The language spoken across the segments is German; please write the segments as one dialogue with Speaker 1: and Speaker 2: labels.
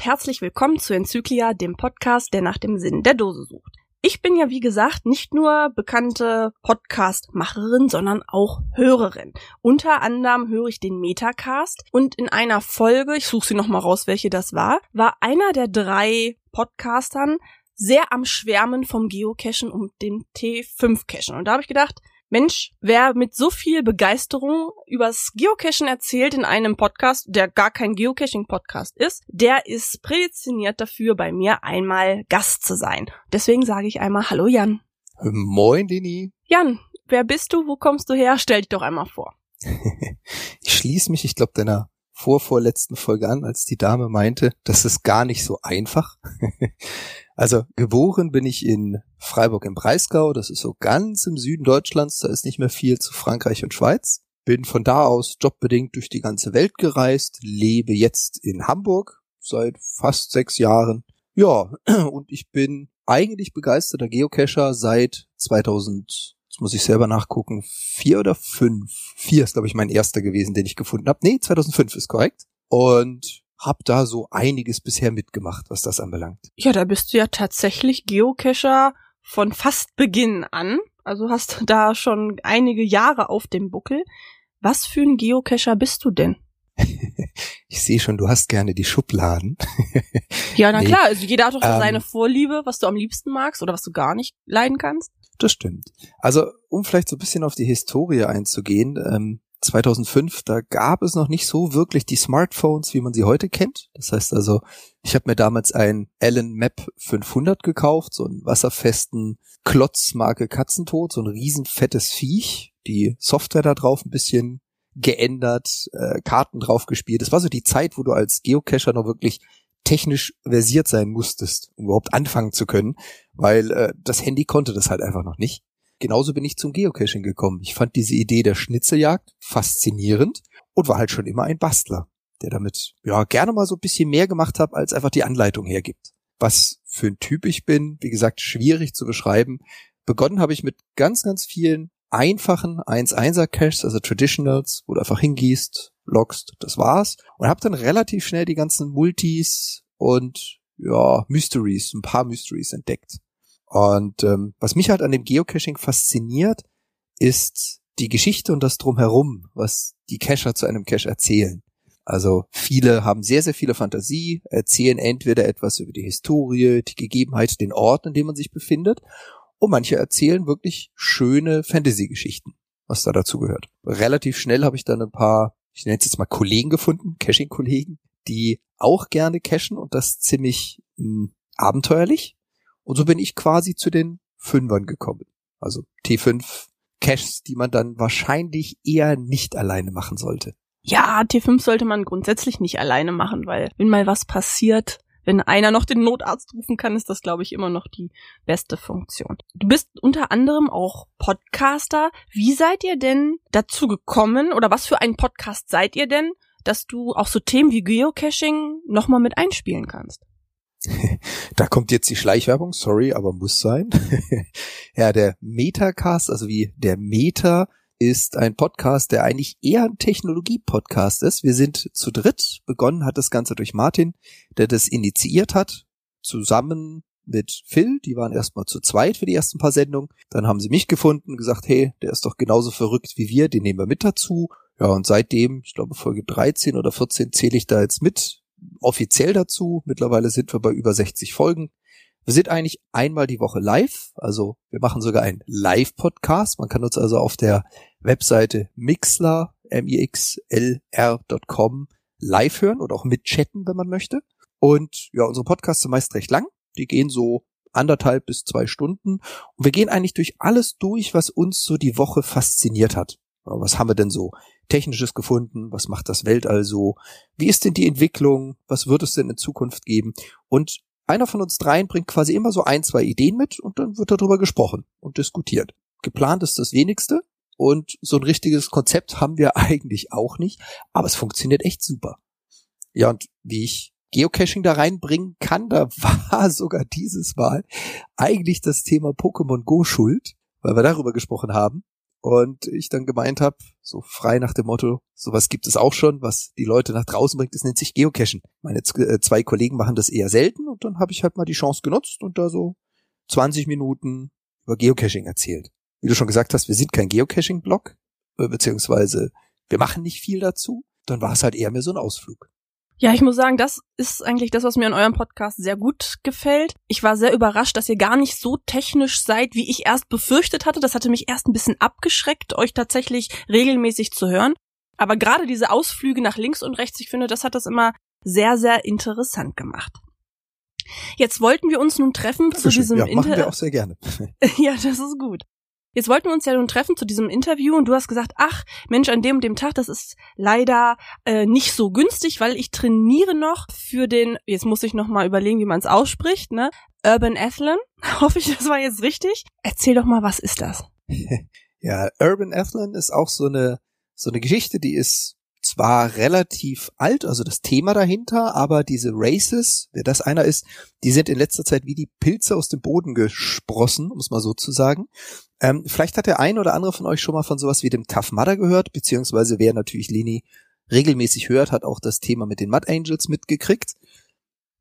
Speaker 1: Und herzlich willkommen zu Enzyklia, dem Podcast, der nach dem Sinn der Dose sucht. Ich bin ja, wie gesagt, nicht nur bekannte Podcast-Macherin, sondern auch Hörerin. Unter anderem höre ich den Metacast und in einer Folge, ich suche sie nochmal raus, welche das war, war einer der drei Podcastern sehr am Schwärmen vom Geocachen und dem T5-Cachen. Und da habe ich gedacht, Mensch, wer mit so viel Begeisterung übers Geocachen erzählt in einem Podcast, der gar kein Geocaching-Podcast ist, der ist prädestiniert dafür, bei mir einmal Gast zu sein. Deswegen sage ich einmal Hallo Jan.
Speaker 2: Moin, Dini.
Speaker 1: Jan, wer bist du? Wo kommst du her? Stell dich doch einmal vor.
Speaker 2: ich schließe mich, ich glaube, deiner vorvorletzten Folge an, als die Dame meinte, das ist gar nicht so einfach. also geboren bin ich in Freiburg im Breisgau, das ist so ganz im Süden Deutschlands, da ist nicht mehr viel zu Frankreich und Schweiz. Bin von da aus jobbedingt durch die ganze Welt gereist, lebe jetzt in Hamburg seit fast sechs Jahren. Ja, und ich bin eigentlich begeisterter Geocacher seit 2000 Jetzt muss ich selber nachgucken, vier oder fünf. Vier ist, glaube ich, mein erster gewesen, den ich gefunden habe. Nee, 2005 ist korrekt. Und hab da so einiges bisher mitgemacht, was das anbelangt.
Speaker 1: Ja, da bist du ja tatsächlich Geocacher von fast Beginn an. Also hast da schon einige Jahre auf dem Buckel. Was für ein Geocacher bist du denn?
Speaker 2: ich sehe schon, du hast gerne die Schubladen.
Speaker 1: ja, na nee, klar, also jeder hat doch ähm, seine Vorliebe, was du am liebsten magst oder was du gar nicht leiden kannst.
Speaker 2: Das stimmt. Also, um vielleicht so ein bisschen auf die Historie einzugehen, ähm, 2005, da gab es noch nicht so wirklich die Smartphones, wie man sie heute kennt. Das heißt also, ich habe mir damals ein Allen Map 500 gekauft, so einen wasserfesten Klotzmarke Katzentod, so ein riesenfettes Viech. Die Software da drauf ein bisschen geändert, äh, Karten drauf gespielt. Das war so die Zeit, wo du als Geocacher noch wirklich technisch versiert sein musstest, um überhaupt anfangen zu können, weil äh, das Handy konnte das halt einfach noch nicht. Genauso bin ich zum Geocaching gekommen. Ich fand diese Idee der Schnitzeljagd faszinierend und war halt schon immer ein Bastler, der damit ja gerne mal so ein bisschen mehr gemacht hat, als einfach die Anleitung hergibt. Was für ein Typ ich bin, wie gesagt, schwierig zu beschreiben. Begonnen habe ich mit ganz, ganz vielen einfachen 1-1er Caches, also Traditionals, wo du einfach hingehst, loggst, das war's. Und hab dann relativ schnell die ganzen Multis und ja, Mysteries, ein paar Mysteries entdeckt. Und ähm, was mich halt an dem Geocaching fasziniert, ist die Geschichte und das drumherum, was die Cacher zu einem Cache erzählen. Also viele haben sehr, sehr viele Fantasie, erzählen entweder etwas über die Historie, die Gegebenheit, den Ort, in dem man sich befindet, und manche erzählen wirklich schöne Fantasy-Geschichten, was da dazu gehört. Relativ schnell habe ich dann ein paar, ich nenne es jetzt mal Kollegen gefunden, Caching-Kollegen, die auch gerne cashen und das ziemlich mh, hm, abenteuerlich. Und so bin ich quasi zu den Fünfern gekommen. Also T5 Caches, die man dann wahrscheinlich eher nicht alleine machen sollte.
Speaker 1: Ja, T5 sollte man grundsätzlich nicht alleine machen, weil wenn mal was passiert, wenn einer noch den Notarzt rufen kann, ist das, glaube ich, immer noch die beste Funktion. Du bist unter anderem auch Podcaster. Wie seid ihr denn dazu gekommen oder was für ein Podcast seid ihr denn, dass du auch so Themen wie Geocaching nochmal mit einspielen kannst?
Speaker 2: da kommt jetzt die Schleichwerbung, sorry, aber muss sein. ja, der Metacast, also wie der Meta ist ein Podcast, der eigentlich eher ein Technologie-Podcast ist. Wir sind zu dritt. Begonnen hat das Ganze durch Martin, der das initiiert hat, zusammen mit Phil. Die waren erstmal zu zweit für die ersten paar Sendungen. Dann haben sie mich gefunden, gesagt, hey, der ist doch genauso verrückt wie wir, den nehmen wir mit dazu. Ja, und seitdem, ich glaube Folge 13 oder 14 zähle ich da jetzt mit, offiziell dazu. Mittlerweile sind wir bei über 60 Folgen. Wir sind eigentlich einmal die Woche live, also wir machen sogar einen Live-Podcast. Man kann uns also auf der Webseite Mixler, M-I-X-L-R.com live hören oder auch mitchatten, wenn man möchte. Und ja, unsere Podcasts sind meist recht lang. Die gehen so anderthalb bis zwei Stunden. Und wir gehen eigentlich durch alles durch, was uns so die Woche fasziniert hat. Was haben wir denn so Technisches gefunden? Was macht das Weltall so? Wie ist denn die Entwicklung? Was wird es denn in Zukunft geben? Und einer von uns dreien bringt quasi immer so ein, zwei Ideen mit und dann wird darüber gesprochen und diskutiert. Geplant ist das wenigste und so ein richtiges Konzept haben wir eigentlich auch nicht, aber es funktioniert echt super. Ja, und wie ich Geocaching da reinbringen kann, da war sogar dieses Mal eigentlich das Thema Pokémon Go schuld, weil wir darüber gesprochen haben. Und ich dann gemeint habe, so frei nach dem Motto, sowas gibt es auch schon, was die Leute nach draußen bringt, das nennt sich Geocachen. Meine äh, zwei Kollegen machen das eher selten und dann habe ich halt mal die Chance genutzt und da so 20 Minuten über Geocaching erzählt. Wie du schon gesagt hast, wir sind kein Geocaching-Blog, äh, beziehungsweise wir machen nicht viel dazu. Dann war es halt eher mehr so ein Ausflug.
Speaker 1: Ja, ich muss sagen, das ist eigentlich das, was mir an eurem Podcast sehr gut gefällt. Ich war sehr überrascht, dass ihr gar nicht so technisch seid, wie ich erst befürchtet hatte. Das hatte mich erst ein bisschen abgeschreckt, euch tatsächlich regelmäßig zu hören. Aber gerade diese Ausflüge nach links und rechts, ich finde, das hat das immer sehr, sehr interessant gemacht. Jetzt wollten wir uns nun treffen
Speaker 2: Dankeschön.
Speaker 1: zu diesem
Speaker 2: ja, machen wir auch sehr gerne.
Speaker 1: ja, das ist gut. Jetzt wollten wir uns ja nun treffen zu diesem Interview und du hast gesagt, ach Mensch, an dem und dem Tag, das ist leider äh, nicht so günstig, weil ich trainiere noch für den, jetzt muss ich noch mal überlegen, wie man es ausspricht, ne? Urban Athlon. Hoffe ich, das war jetzt richtig. Erzähl doch mal, was ist das?
Speaker 2: ja, Urban Athlon ist auch so eine so eine Geschichte, die ist zwar relativ alt, also das Thema dahinter, aber diese Races, wer das einer ist, die sind in letzter Zeit wie die Pilze aus dem Boden gesprossen, um es mal so zu sagen. Ähm, vielleicht hat der ein oder andere von euch schon mal von sowas wie dem Tough Mudder gehört, beziehungsweise wer natürlich Lini regelmäßig hört, hat auch das Thema mit den Mud Angels mitgekriegt.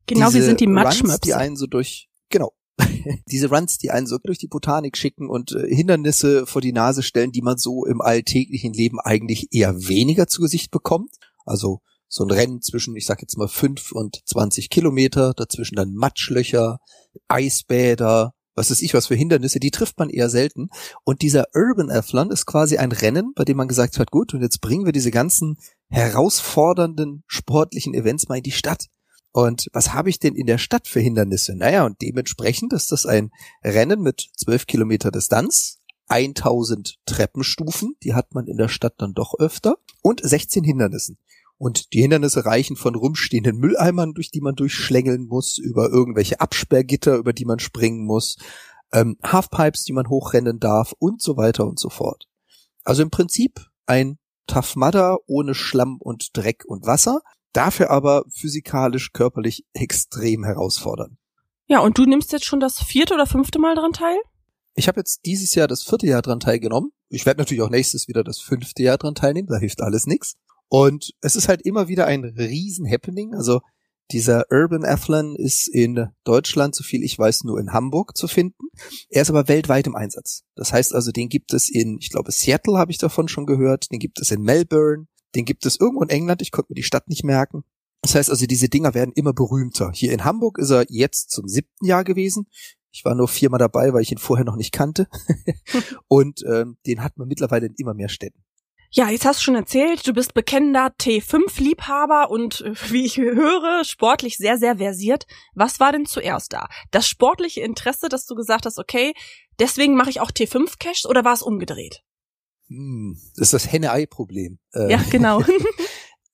Speaker 1: Genau,
Speaker 2: Diese
Speaker 1: wir sind die Matschmöpse.
Speaker 2: die einen so durch, genau, diese Runs, die einen so durch die Botanik schicken und äh, Hindernisse vor die Nase stellen, die man so im alltäglichen Leben eigentlich eher weniger zu Gesicht bekommt. Also so ein Rennen zwischen, ich sag jetzt mal, fünf und zwanzig Kilometer, dazwischen dann Matschlöcher, Eisbäder, was ist ich, was für Hindernisse, die trifft man eher selten. Und dieser Urban Athlon ist quasi ein Rennen, bei dem man gesagt hat, gut, und jetzt bringen wir diese ganzen herausfordernden sportlichen Events mal in die Stadt. Und was habe ich denn in der Stadt für Hindernisse? Naja, und dementsprechend ist das ein Rennen mit 12 Kilometer Distanz, 1000 Treppenstufen, die hat man in der Stadt dann doch öfter, und 16 Hindernissen. Und die Hindernisse reichen von rumstehenden Mülleimern, durch die man durchschlängeln muss, über irgendwelche Absperrgitter, über die man springen muss, ähm, Halfpipes, die man hochrennen darf und so weiter und so fort. Also im Prinzip ein Tough Mudder ohne Schlamm und Dreck und Wasser, dafür aber physikalisch, körperlich extrem herausfordernd.
Speaker 1: Ja, und du nimmst jetzt schon das vierte oder fünfte Mal daran teil?
Speaker 2: Ich habe jetzt dieses Jahr das vierte Jahr dran teilgenommen. Ich werde natürlich auch nächstes wieder das fünfte Jahr dran teilnehmen, da hilft alles nichts. Und es ist halt immer wieder ein riesen Happening. Also dieser Urban Athlon ist in Deutschland, so viel ich weiß, nur in Hamburg zu finden. Er ist aber weltweit im Einsatz. Das heißt also, den gibt es in, ich glaube, Seattle habe ich davon schon gehört, den gibt es in Melbourne, den gibt es irgendwo in England, ich konnte mir die Stadt nicht merken. Das heißt also, diese Dinger werden immer berühmter. Hier in Hamburg ist er jetzt zum siebten Jahr gewesen. Ich war nur viermal dabei, weil ich ihn vorher noch nicht kannte. Und ähm, den hat man mittlerweile in immer mehr Städten.
Speaker 1: Ja, jetzt hast du schon erzählt, du bist bekennender T5-Liebhaber und äh, wie ich höre, sportlich sehr, sehr versiert. Was war denn zuerst da? Das sportliche Interesse, dass du gesagt hast, okay, deswegen mache ich auch T5-Caches oder war es umgedreht?
Speaker 2: Hm, das ist das Henne-Ei-Problem. Äh,
Speaker 1: Ja, genau.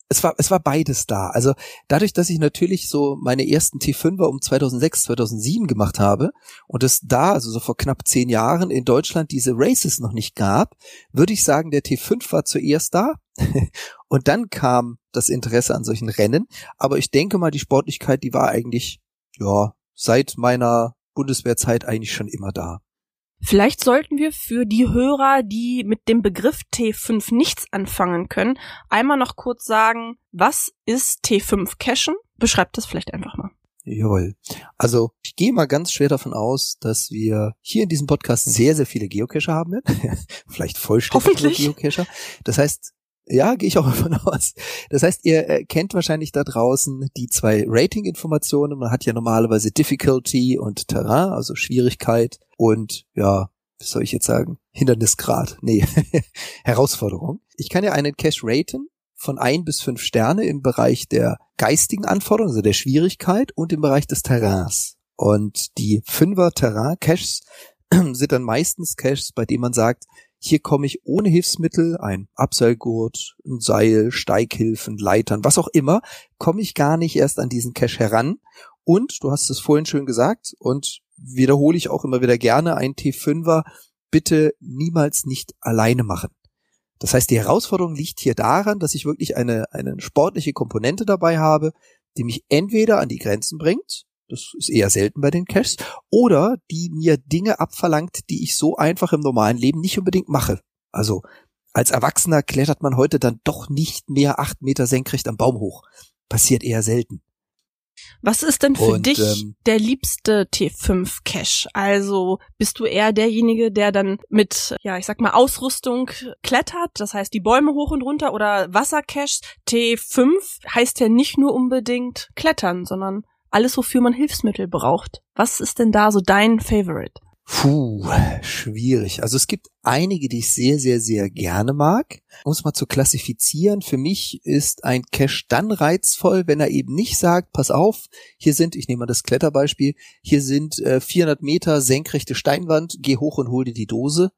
Speaker 2: es war, es war beides da. Also dadurch, dass ich natürlich so meine ersten T5er um 2006, 2007 gemacht habe und es da, also so vor knapp zehn Jahren in Deutschland diese Races noch nicht gab, würde ich sagen, der T5 war zuerst da und dann kam das Interesse an solchen Rennen. Aber ich denke mal, die Sportlichkeit, die war eigentlich, ja, seit meiner Bundeswehrzeit eigentlich schon immer da.
Speaker 1: Vielleicht sollten wir für die Hörer, die mit dem Begriff T5 nichts anfangen können, einmal noch kurz sagen, was ist T5 Cachen? Beschreibt das vielleicht einfach mal.
Speaker 2: Jawohl. Also ich gehe mal ganz schwer davon aus, dass wir hier in diesem Podcast sehr, sehr viele Geocacher haben werden. Vielleicht vollständig
Speaker 1: Hoffentlich.
Speaker 2: Geocacher. Das heißt, ja, gehe ich auch davon aus. Das heißt, ihr äh, kennt wahrscheinlich da draußen die zwei Rating-Informationen. Man hat ja normalerweise Difficulty und Terrain, also Schwierigkeit und ja, was soll ich jetzt sagen? Hindernisgrad. Nee, Herausforderung. Ich kann ja einen Cache raten von ein bis fünf Sterne im Bereich der geistigen Anforderungen, also der Schwierigkeit und im Bereich des Terrains. Und die Fünfer Terrain-Caches sind dann meistens Caches, bei denen man sagt, hier komme ich ohne Hilfsmittel, ein Abseilgurt, ein Seil, Steighilfen, Leitern, was auch immer, komme ich gar nicht erst an diesen Cache heran. Und, du hast es vorhin schön gesagt, und wiederhole ich auch immer wieder gerne, ein T5er bitte niemals nicht alleine machen. Das heißt, die Herausforderung liegt hier daran, dass ich wirklich eine, eine sportliche Komponente dabei habe, die mich entweder an die Grenzen bringt, das ist eher selten bei den Caches, oder die mir Dinge abverlangt, die ich so einfach im normalen Leben nicht unbedingt mache. Also als Erwachsener klettert man heute dann doch nicht mehr acht Meter senkrecht am Baum hoch. Passiert eher selten.
Speaker 1: Was ist denn für Und, dich ähm, der liebste T5 Cache? Also bist du eher derjenige, der dann mit, ja, ich sag mal, Ausrüstung klettert, das heißt die Bäume hoch und runter oder Wassercache? T5 heißt ja nicht nur unbedingt klettern, sondern alles, wofür man Hilfsmittel braucht. Was ist denn da so dein Favorite?
Speaker 2: Puh, schwierig. Also es gibt einige, die ich sehr, sehr, sehr gerne mag. Um es mal zu klassifizieren, für mich ist ein Cache dann reizvoll, wenn er eben nicht sagt, pass auf, hier sind, ich nehme mal das Kletterbeispiel, hier sind äh, 400 Meter senkrechte Steinwand, geh hoch und hol dir die Dose,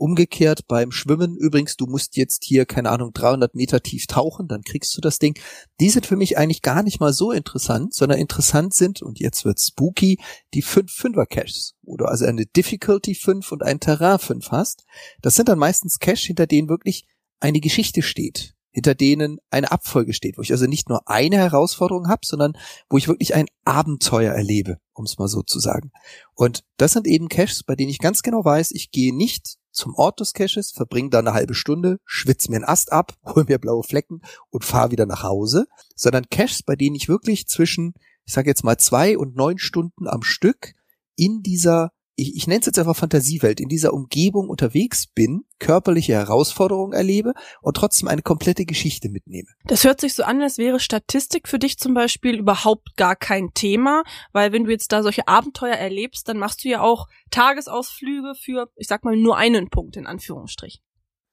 Speaker 2: Umgekehrt beim Schwimmen, übrigens, du musst jetzt hier, keine Ahnung, 300 Meter tief tauchen, dann kriegst du das Ding. Die sind für mich eigentlich gar nicht mal so interessant, sondern interessant sind, und jetzt wird spooky, die 5 Fünfer Caches, wo du also eine Difficulty 5 und ein Terrain 5 hast. Das sind dann meistens Caches, hinter denen wirklich eine Geschichte steht hinter denen eine Abfolge steht, wo ich also nicht nur eine Herausforderung habe, sondern wo ich wirklich ein Abenteuer erlebe, um es mal so zu sagen. Und das sind eben Caches, bei denen ich ganz genau weiß, ich gehe nicht zum Ort des Caches, verbringe da eine halbe Stunde, schwitze mir einen Ast ab, hol mir blaue Flecken und fahre wieder nach Hause, sondern Caches, bei denen ich wirklich zwischen, ich sage jetzt mal zwei und neun Stunden am Stück in dieser ich, ich nenne es jetzt einfach Fantasiewelt, in dieser Umgebung unterwegs bin, körperliche Herausforderungen erlebe und trotzdem eine komplette Geschichte mitnehme.
Speaker 1: Das hört sich so an, als wäre Statistik für dich zum Beispiel überhaupt gar kein Thema, weil wenn du jetzt da solche Abenteuer erlebst, dann machst du ja auch Tagesausflüge für, ich sag mal, nur einen Punkt in Anführungsstrichen.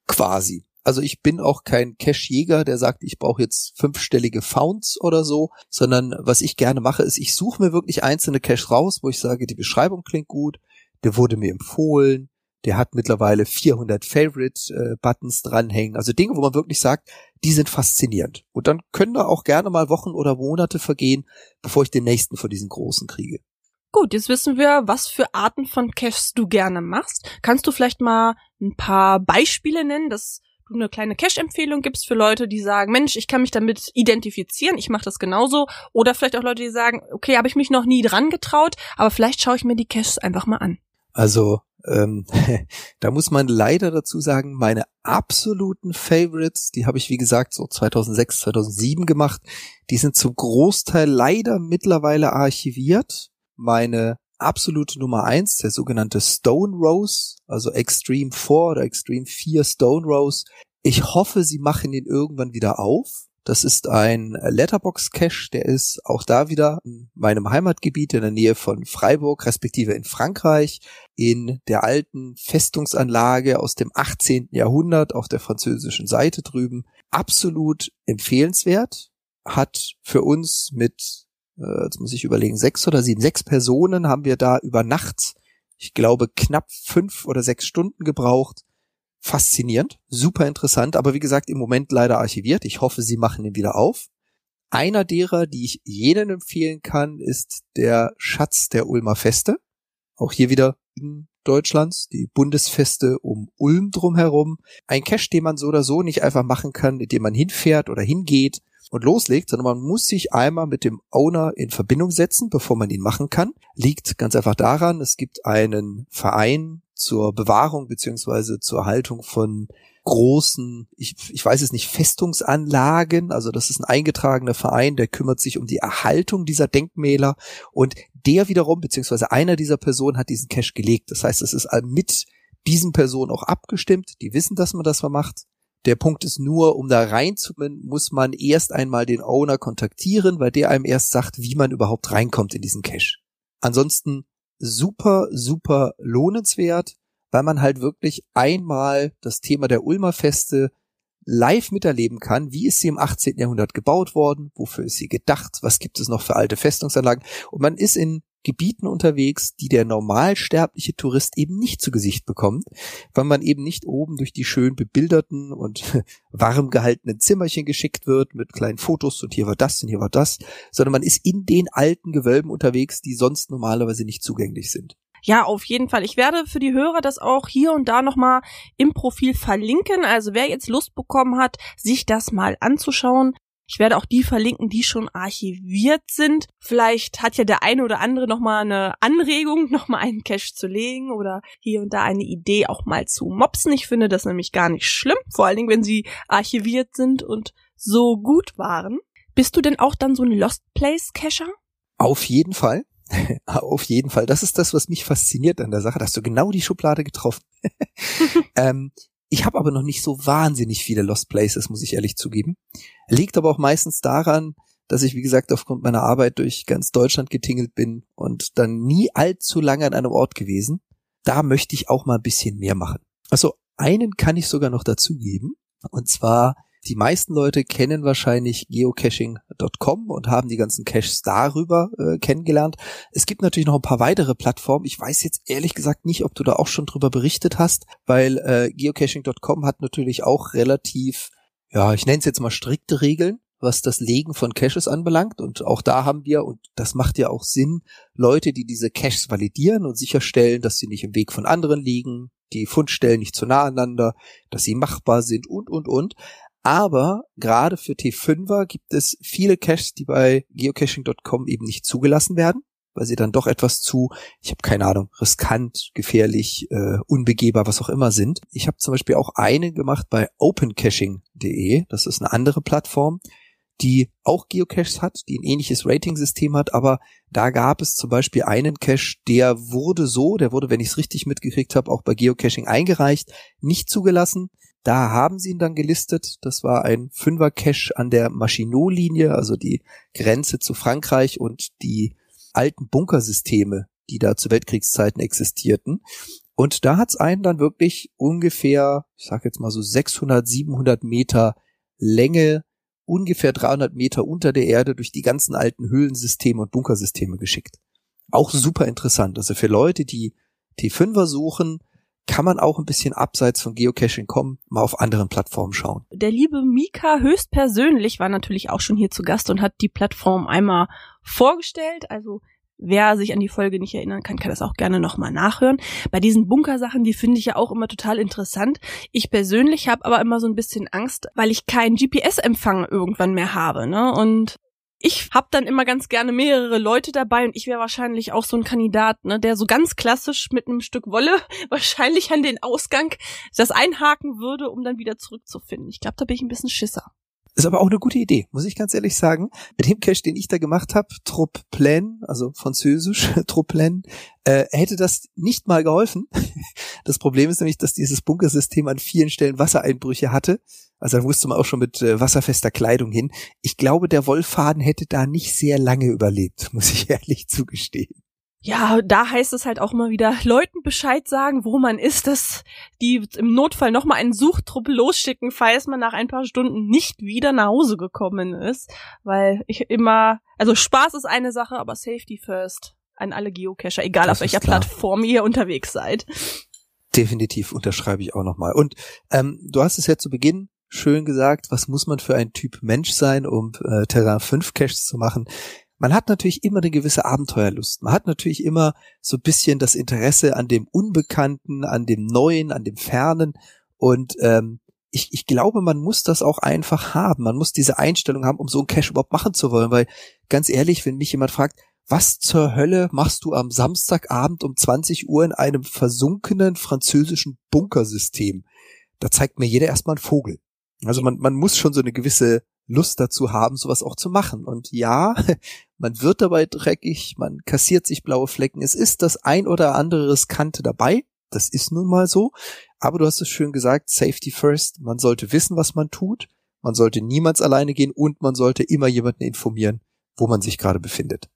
Speaker 2: Quasi. Also ich bin auch kein Cash-Jäger, der sagt, ich brauche jetzt fünfstellige Founds oder so, sondern was ich gerne mache, ist, ich suche mir wirklich einzelne Cash raus, wo ich sage, die Beschreibung klingt gut, der wurde mir empfohlen, der hat mittlerweile 400 Favorite-Buttons äh, dranhängen, also Dinge, wo man wirklich sagt, die sind faszinierend. Und dann können da auch gerne mal Wochen oder Monate vergehen, bevor ich den nächsten von diesen großen kriege.
Speaker 1: Gut, jetzt wissen wir, was für Arten von Caches du gerne machst. Kannst du vielleicht mal ein paar Beispiele nennen, dass du eine kleine Cache-Empfehlung gibst für Leute, die sagen, Mensch, ich kann mich damit identifizieren, ich mache das genauso. Oder vielleicht auch Leute, die sagen, okay, habe ich mich noch nie dran getraut, aber vielleicht schaue ich mir die Caches einfach mal an.
Speaker 2: Also ähm, da muss man leider dazu sagen, meine absoluten Favorites, die habe ich wie gesagt so 2006, 2007 gemacht, die sind zum Großteil leider mittlerweile archiviert. Meine absolute Nummer eins, der sogenannte Stone Rose, also Extreme 4 oder Extreme 4 Stone Rose. Ich hoffe, sie machen ihn irgendwann wieder auf. Das ist ein Letterbox Cache, der ist auch da wieder in meinem Heimatgebiet in der Nähe von Freiburg, respektive in Frankreich, in der alten Festungsanlage aus dem 18. Jahrhundert auf der französischen Seite drüben. Absolut empfehlenswert, hat für uns mit, äh, jetzt muss ich überlegen, sechs oder sieben, sechs Personen haben wir da über Nacht, ich glaube, knapp fünf oder sechs Stunden gebraucht faszinierend, super interessant, aber wie gesagt, im Moment leider archiviert. Ich hoffe, sie machen ihn wieder auf. Einer derer, die ich jedem empfehlen kann, ist der Schatz der Ulmer Feste. Auch hier wieder in Deutschlands, die Bundesfeste um Ulm drumherum. Ein Cache, den man so oder so nicht einfach machen kann, indem man hinfährt oder hingeht und loslegt, sondern man muss sich einmal mit dem Owner in Verbindung setzen, bevor man ihn machen kann. Liegt ganz einfach daran, es gibt einen Verein, zur Bewahrung beziehungsweise zur Erhaltung von großen, ich, ich weiß es nicht, Festungsanlagen. Also das ist ein eingetragener Verein, der kümmert sich um die Erhaltung dieser Denkmäler und der wiederum, beziehungsweise einer dieser Personen hat diesen Cache gelegt. Das heißt, es ist mit diesen Personen auch abgestimmt. Die wissen, dass man das mal macht. Der Punkt ist nur, um da reinzukommen, muss man erst einmal den Owner kontaktieren, weil der einem erst sagt, wie man überhaupt reinkommt in diesen Cache. Ansonsten super, super lohnenswert, weil man halt wirklich einmal das Thema der Ulmer Feste live miterleben kann. Wie ist sie im 18. Jahrhundert gebaut worden? Wofür ist sie gedacht? Was gibt es noch für alte Festungsanlagen? Und man ist in Gebieten unterwegs, die der normalsterbliche Tourist eben nicht zu Gesicht bekommt, weil man eben nicht oben durch die schön bebilderten und warm gehaltenen Zimmerchen geschickt wird mit kleinen Fotos und hier war das und hier war das, sondern man ist in den alten Gewölben unterwegs, die sonst normalerweise nicht zugänglich sind.
Speaker 1: Ja, auf jeden Fall. Ich werde für die Hörer das auch hier und da nochmal im Profil verlinken. Also wer jetzt Lust bekommen hat, sich das mal anzuschauen, Ich werde auch die verlinken, die schon archiviert sind. Vielleicht hat ja der eine oder andere nochmal eine Anregung, nochmal einen Cache zu legen oder hier und da eine Idee auch mal zu mopsen. Ich finde das nämlich gar nicht schlimm, vor allen Dingen, wenn sie archiviert sind und so gut waren. Bist du denn auch dann so ein Lost Place Cacher?
Speaker 2: Auf jeden Fall. Auf jeden Fall. Das ist das, was mich fasziniert an der Sache. Da hast du genau die Schublade getroffen. ähm, ich habe aber noch nicht so wahnsinnig viele Lost Places, muss ich ehrlich zugeben. Liegt aber auch meistens daran, dass ich, wie gesagt, aufgrund meiner Arbeit durch ganz Deutschland getingelt bin und dann nie allzu lange an einem Ort gewesen. Da möchte ich auch mal ein bisschen mehr machen. Also einen kann ich sogar noch dazugeben. Und zwar die meisten Leute kennen wahrscheinlich geocaching.com und haben die ganzen Caches darüber äh, kennengelernt. Es gibt natürlich noch ein paar weitere Plattformen. Ich weiß jetzt ehrlich gesagt nicht, ob du da auch schon drüber berichtet hast, weil äh, geocaching.com hat natürlich auch relativ, ja, ich nenne es jetzt mal strikte Regeln was das Legen von Caches anbelangt. Und auch da haben wir, und das macht ja auch Sinn, Leute, die diese Caches validieren und sicherstellen, dass sie nicht im Weg von anderen liegen, die Fundstellen nicht zu nah aneinander, dass sie machbar sind und, und, und. Aber gerade für T5er gibt es viele Caches, die bei geocaching.com eben nicht zugelassen werden, weil sie dann doch etwas zu, ich habe keine Ahnung, riskant, gefährlich, äh, unbegehbar, was auch immer sind. Ich habe zum Beispiel auch eine gemacht bei opencaching.de, das ist eine andere Plattform, die auch Geocaches hat, die ein ähnliches Rating-System hat, aber da gab es zum Beispiel einen Cache, der wurde so, der wurde, wenn ich es richtig mitgekriegt habe, auch bei Geocaching eingereicht, nicht zugelassen. Da haben sie ihn dann gelistet. Das war ein Fünfer-Cache an der Maginot-Linie, also die Grenze zu Frankreich und die alten Bunkersysteme, die da zu Weltkriegszeiten existierten. Und da hat's einen dann wirklich ungefähr, ich sag jetzt mal so 600, 700 Meter Länge, ungefähr 300 Meter unter der Erde durch die ganzen alten Höhlensysteme und Bunkersysteme geschickt. Auch super interessant. Also für Leute, die T5er suchen, kann man auch ein bisschen abseits von Geocaching kommen, mal auf anderen Plattformen schauen.
Speaker 1: Der liebe Mika höchstpersönlich war natürlich auch schon hier zu Gast und hat die Plattform einmal vorgestellt. Also wer sich an die Folge nicht erinnern kann, kann das auch gerne nochmal nachhören. Bei diesen Bunkersachen, die finde ich ja auch immer total interessant. Ich persönlich habe aber immer so ein bisschen Angst, weil ich keinen GPS-Empfang irgendwann mehr habe. Ne? Und ich hab dann immer ganz gerne mehrere Leute dabei und ich wäre wahrscheinlich auch so ein Kandidat, ne, der so ganz klassisch mit einem Stück Wolle wahrscheinlich an den Ausgang das einhaken würde, um dann wieder zurückzufinden. Ich glaube, da bin ich ein bisschen Schisser.
Speaker 2: Ist aber auch eine gute Idee, muss ich ganz ehrlich sagen. Mit dem Cache, den ich da gemacht habe, Trop Plan, also französisch Trop Plan, äh, hätte das nicht mal geholfen. Das Problem ist nämlich, dass dieses Bunkersystem an vielen Stellen Wassereinbrüche hatte. Also da musste man auch schon mit äh, wasserfester Kleidung hin. Ich glaube, der Wollfaden hätte da nicht sehr lange überlebt, muss ich ehrlich zugestehen
Speaker 1: ja, da heißt es halt auch immer wieder, Leuten Bescheid sagen, wo man ist, dass die im Notfall nochmal einen Suchtrupp losschicken, falls man nach ein paar Stunden nicht wieder nach Hause gekommen ist. Weil ich immer, also Spaß ist eine Sache, aber Safety first an alle Geocacher, egal das auf welcher Plattform ihr unterwegs seid.
Speaker 2: Definitiv unterschreibe ich auch nochmal. Und ähm, du hast es ja zu Beginn schön gesagt, was muss man für ein Typ Mensch sein, um äh, Terrain 5 Caches zu machen? Man hat natürlich immer eine gewisse Abenteuerlust. Man hat natürlich immer so ein bisschen das Interesse an dem Unbekannten, an dem Neuen, an dem Fernen. Und ähm, ich, ich glaube, man muss das auch einfach haben. Man muss diese Einstellung haben, um so einen Cash überhaupt machen zu wollen. Weil ganz ehrlich, wenn mich jemand fragt, was zur Hölle machst du am Samstagabend um 20 Uhr in einem versunkenen französischen Bunkersystem? Da zeigt mir jeder erstmal einen Vogel. Also man, man muss schon so eine gewisse Lust dazu haben, sowas auch zu machen. Und ja, man wird dabei dreckig, man kassiert sich blaue Flecken. Es ist das ein oder andere Riskante dabei. Das ist nun mal so. Aber du hast es schön gesagt, Safety first. Man sollte wissen, was man tut. Man sollte niemals alleine gehen und man sollte immer jemanden informieren, wo man sich gerade befindet.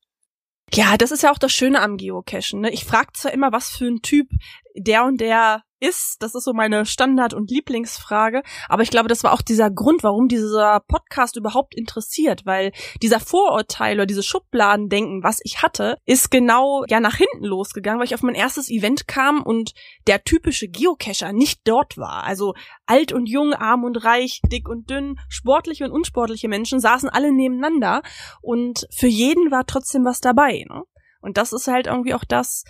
Speaker 1: Ja, das ist ja auch das Schöne am Geocachen. Ne? Ich frage zwar immer, was für ein Typ der und der ist. Das ist so meine Standard- und Lieblingsfrage. Aber ich glaube, das war auch dieser Grund, warum dieser Podcast überhaupt interessiert, weil dieser Vorurteil oder diese Schubladendenken, was ich hatte, ist genau ja nach hinten losgegangen, weil ich auf mein erstes Event kam und der typische Geocacher nicht dort war. Also alt und jung, arm und reich, dick und dünn, sportliche und unsportliche Menschen saßen alle nebeneinander und für jeden war trotzdem was dabei. Ne? Und das ist halt irgendwie auch das,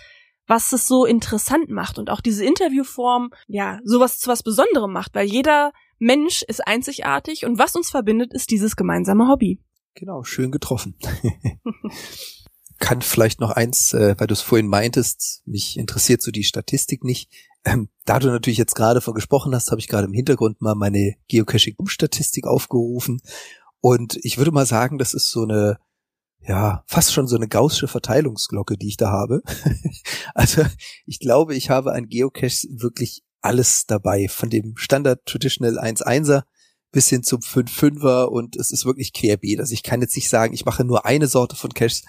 Speaker 1: was es so interessant macht und auch diese Interviewform, ja, sowas zu was Besonderem macht, weil jeder Mensch ist einzigartig und was uns verbindet, ist dieses gemeinsame Hobby.
Speaker 2: Genau, schön getroffen. Kann vielleicht noch eins, äh, weil du es vorhin meintest, mich interessiert so die Statistik nicht. Ähm, da du natürlich jetzt gerade von gesprochen hast, habe ich gerade im Hintergrund mal meine Geocaching-Statistik aufgerufen. Und ich würde mal sagen, das ist so eine, ja, fast schon so eine gaussische Verteilungsglocke, die ich da habe. also ich glaube, ich habe an Geocaches wirklich alles dabei. Von dem Standard Traditional 1.1er bis hin zum 5.5er und es ist wirklich querbeet. Also ich kann jetzt nicht sagen, ich mache nur eine Sorte von Caches,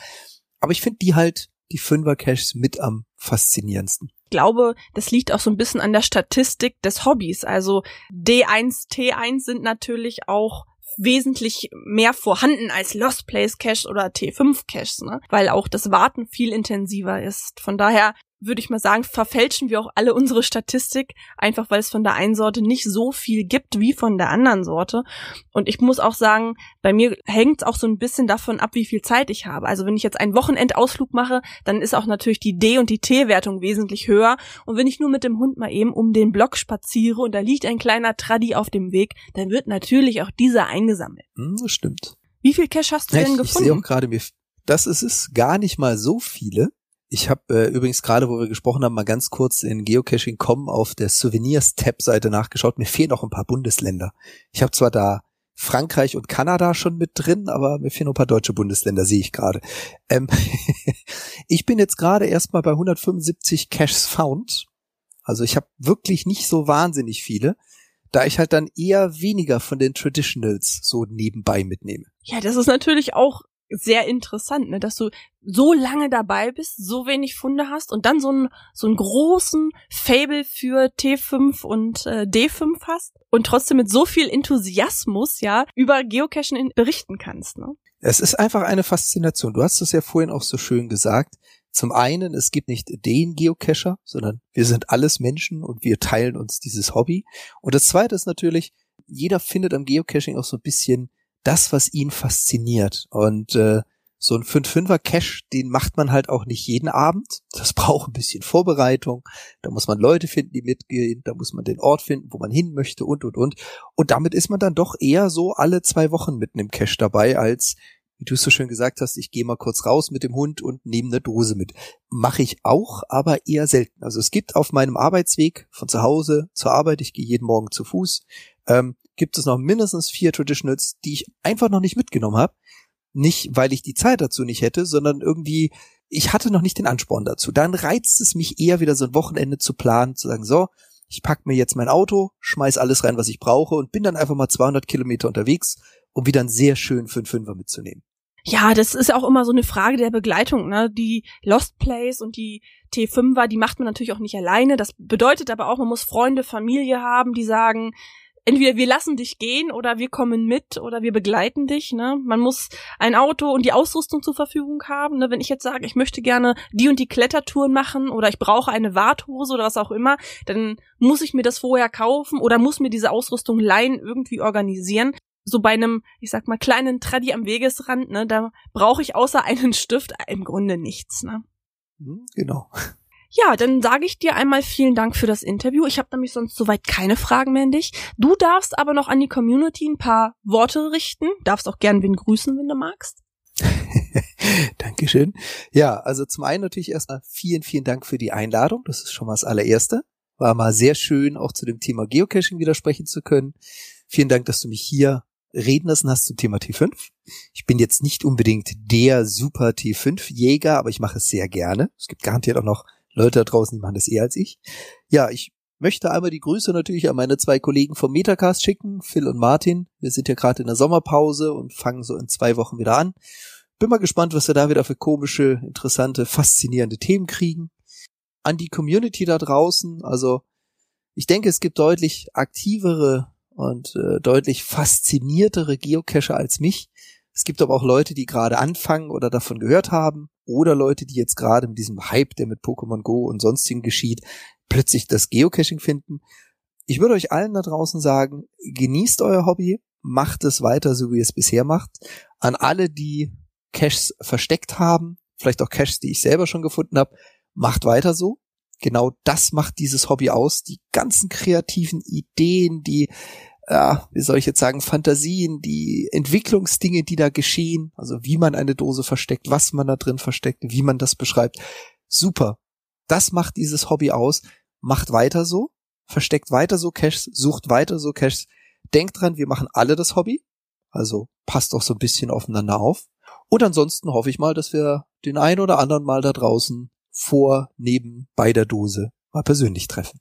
Speaker 2: aber ich finde die halt, die 5er Caches mit am faszinierendsten.
Speaker 1: Ich glaube, das liegt auch so ein bisschen an der Statistik des Hobbys. Also D1, T1 sind natürlich auch wesentlich mehr vorhanden als Lost Place Cache oder T5 Caches, ne? weil auch das Warten viel intensiver ist. Von daher würde ich mal sagen, verfälschen wir auch alle unsere Statistik, einfach weil es von der einen Sorte nicht so viel gibt wie von der anderen Sorte. Und ich muss auch sagen, bei mir hängt es auch so ein bisschen davon ab, wie viel Zeit ich habe. Also wenn ich jetzt einen Wochenendausflug mache, dann ist auch natürlich die D- und die T-Wertung wesentlich höher. Und wenn ich nur mit dem Hund mal eben um den Block spaziere und da liegt ein kleiner Traddy auf dem Weg, dann wird natürlich auch dieser eingesammelt.
Speaker 2: Hm, das stimmt.
Speaker 1: Wie viel Cash hast du
Speaker 2: ja,
Speaker 1: denn
Speaker 2: ich,
Speaker 1: gefunden?
Speaker 2: Ich sehe auch gerade mir, das ist es gar nicht mal so viele. Ich habe äh, übrigens gerade, wo wir gesprochen haben, mal ganz kurz in Geocaching.com auf der Souvenirs-Tab-Seite nachgeschaut. Mir fehlen noch ein paar Bundesländer. Ich habe zwar da Frankreich und Kanada schon mit drin, aber mir fehlen noch ein paar deutsche Bundesländer, sehe ich gerade. Ähm ich bin jetzt gerade erstmal bei 175 Caches found. Also ich habe wirklich nicht so wahnsinnig viele, da ich halt dann eher weniger von den Traditionals so nebenbei mitnehme.
Speaker 1: Ja, das ist natürlich auch sehr interessant, ne, dass du so lange dabei bist, so wenig Funde hast und dann so einen so einen großen Fable für T5 und äh, D5 hast und trotzdem mit so viel Enthusiasmus ja über Geocachen in, berichten kannst. Ne?
Speaker 2: Es ist einfach eine Faszination. Du hast es ja vorhin auch so schön gesagt. Zum einen, es gibt nicht den Geocacher, sondern wir sind alles Menschen und wir teilen uns dieses Hobby. Und das zweite ist natürlich, jeder findet am Geocaching auch so ein bisschen das, was ihn fasziniert. Und äh, so ein 5-5er Cache, den macht man halt auch nicht jeden Abend. Das braucht ein bisschen Vorbereitung. Da muss man Leute finden, die mitgehen. Da muss man den Ort finden, wo man hin möchte und, und, und. Und damit ist man dann doch eher so alle zwei Wochen mit einem Cache dabei, als, wie du es so schön gesagt hast, ich gehe mal kurz raus mit dem Hund und nehme eine Dose mit. Mache ich auch, aber eher selten. Also es gibt auf meinem Arbeitsweg von zu Hause zur Arbeit, ich gehe jeden Morgen zu Fuß, ähm, gibt es noch mindestens vier Traditionals, die ich einfach noch nicht mitgenommen habe. Nicht, weil ich die Zeit dazu nicht hätte, sondern irgendwie, ich hatte noch nicht den Ansporn dazu. Dann reizt es mich eher wieder so ein Wochenende zu planen, zu sagen, so, ich pack mir jetzt mein Auto, schmeiß alles rein, was ich brauche und bin dann einfach mal 200 Kilometer unterwegs, um wieder einen sehr schönen 5-5er mitzunehmen.
Speaker 1: Ja, das ist auch immer so eine Frage der Begleitung, ne? Die Lost Place und die T5er, die macht man natürlich auch nicht alleine. Das bedeutet aber auch, man muss Freunde, Familie haben, die sagen, entweder wir lassen dich gehen oder wir kommen mit oder wir begleiten dich. Ne? Man muss ein Auto und die Ausrüstung zur Verfügung haben. Ne? Wenn ich jetzt sage, ich möchte gerne die und die Klettertouren machen oder ich brauche eine Warthose oder was auch immer, dann muss ich mir das vorher kaufen oder muss mir diese Ausrüstung leihen, irgendwie organisieren. So bei einem, ich sag mal, kleinen Traddy am Wegesrand, ne, da brauche ich außer einen Stift im Grunde nichts. Ne?
Speaker 2: Genau.
Speaker 1: Ja, dann sage ich dir einmal vielen Dank für das Interview. Ich habe nämlich sonst soweit keine Fragen mehr an dich. Du darfst aber noch an die Community ein paar Worte richten. Darfst auch gern wen grüßen, wenn du magst.
Speaker 2: Dankeschön. Ja, also zum einen natürlich erstmal vielen, vielen Dank für die Einladung. Das ist schon mal das allererste. War mal sehr schön, auch zu dem Thema Geocaching widersprechen zu können. Vielen Dank, dass du mich hier reden lassen hast zum Thema T5. Ich bin jetzt nicht unbedingt der super T5-Jäger, aber ich mache es sehr gerne. Es gibt garantiert auch noch Leute da draußen, die machen das eher als ich. Ja, ich möchte einmal die Grüße natürlich an meine zwei Kollegen vom Metacast schicken, Phil und Martin. Wir sind ja gerade in der Sommerpause und fangen so in zwei Wochen wieder an. Bin mal gespannt, was wir da wieder für komische, interessante, faszinierende Themen kriegen. An die Community da draußen, also ich denke, es gibt deutlich aktivere und äh, deutlich fasziniertere Geocacher als mich. Es gibt aber auch Leute, die gerade anfangen oder davon gehört haben oder Leute, die jetzt gerade mit diesem Hype, der mit Pokémon Go und sonstigen geschieht, plötzlich das Geocaching finden. Ich würde euch allen da draußen sagen, genießt euer Hobby, macht es weiter, so wie ihr es bisher macht. An alle, die Caches versteckt haben, vielleicht auch Caches, die ich selber schon gefunden habe, macht weiter so. Genau das macht dieses Hobby aus. Die ganzen kreativen Ideen, die ja, wie soll ich jetzt sagen, Fantasien, die Entwicklungsdinge, die da geschehen, also wie man eine Dose versteckt, was man da drin versteckt, wie man das beschreibt. Super. Das macht dieses Hobby aus. Macht weiter so, versteckt weiter so Caches, sucht weiter so Caches. Denkt dran, wir machen alle das Hobby. Also passt auch so ein bisschen aufeinander auf. Und ansonsten hoffe ich mal, dass wir den einen oder anderen mal da draußen vor, neben, bei der Dose mal persönlich treffen.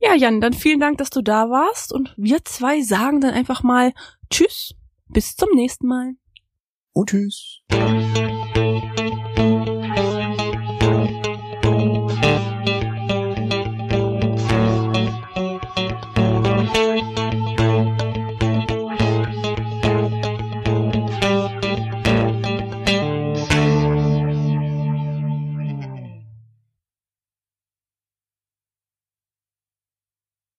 Speaker 1: Ja, Jan, dann vielen Dank, dass du da warst und wir zwei sagen dann einfach mal Tschüss, bis zum nächsten Mal.
Speaker 2: Und Tschüss.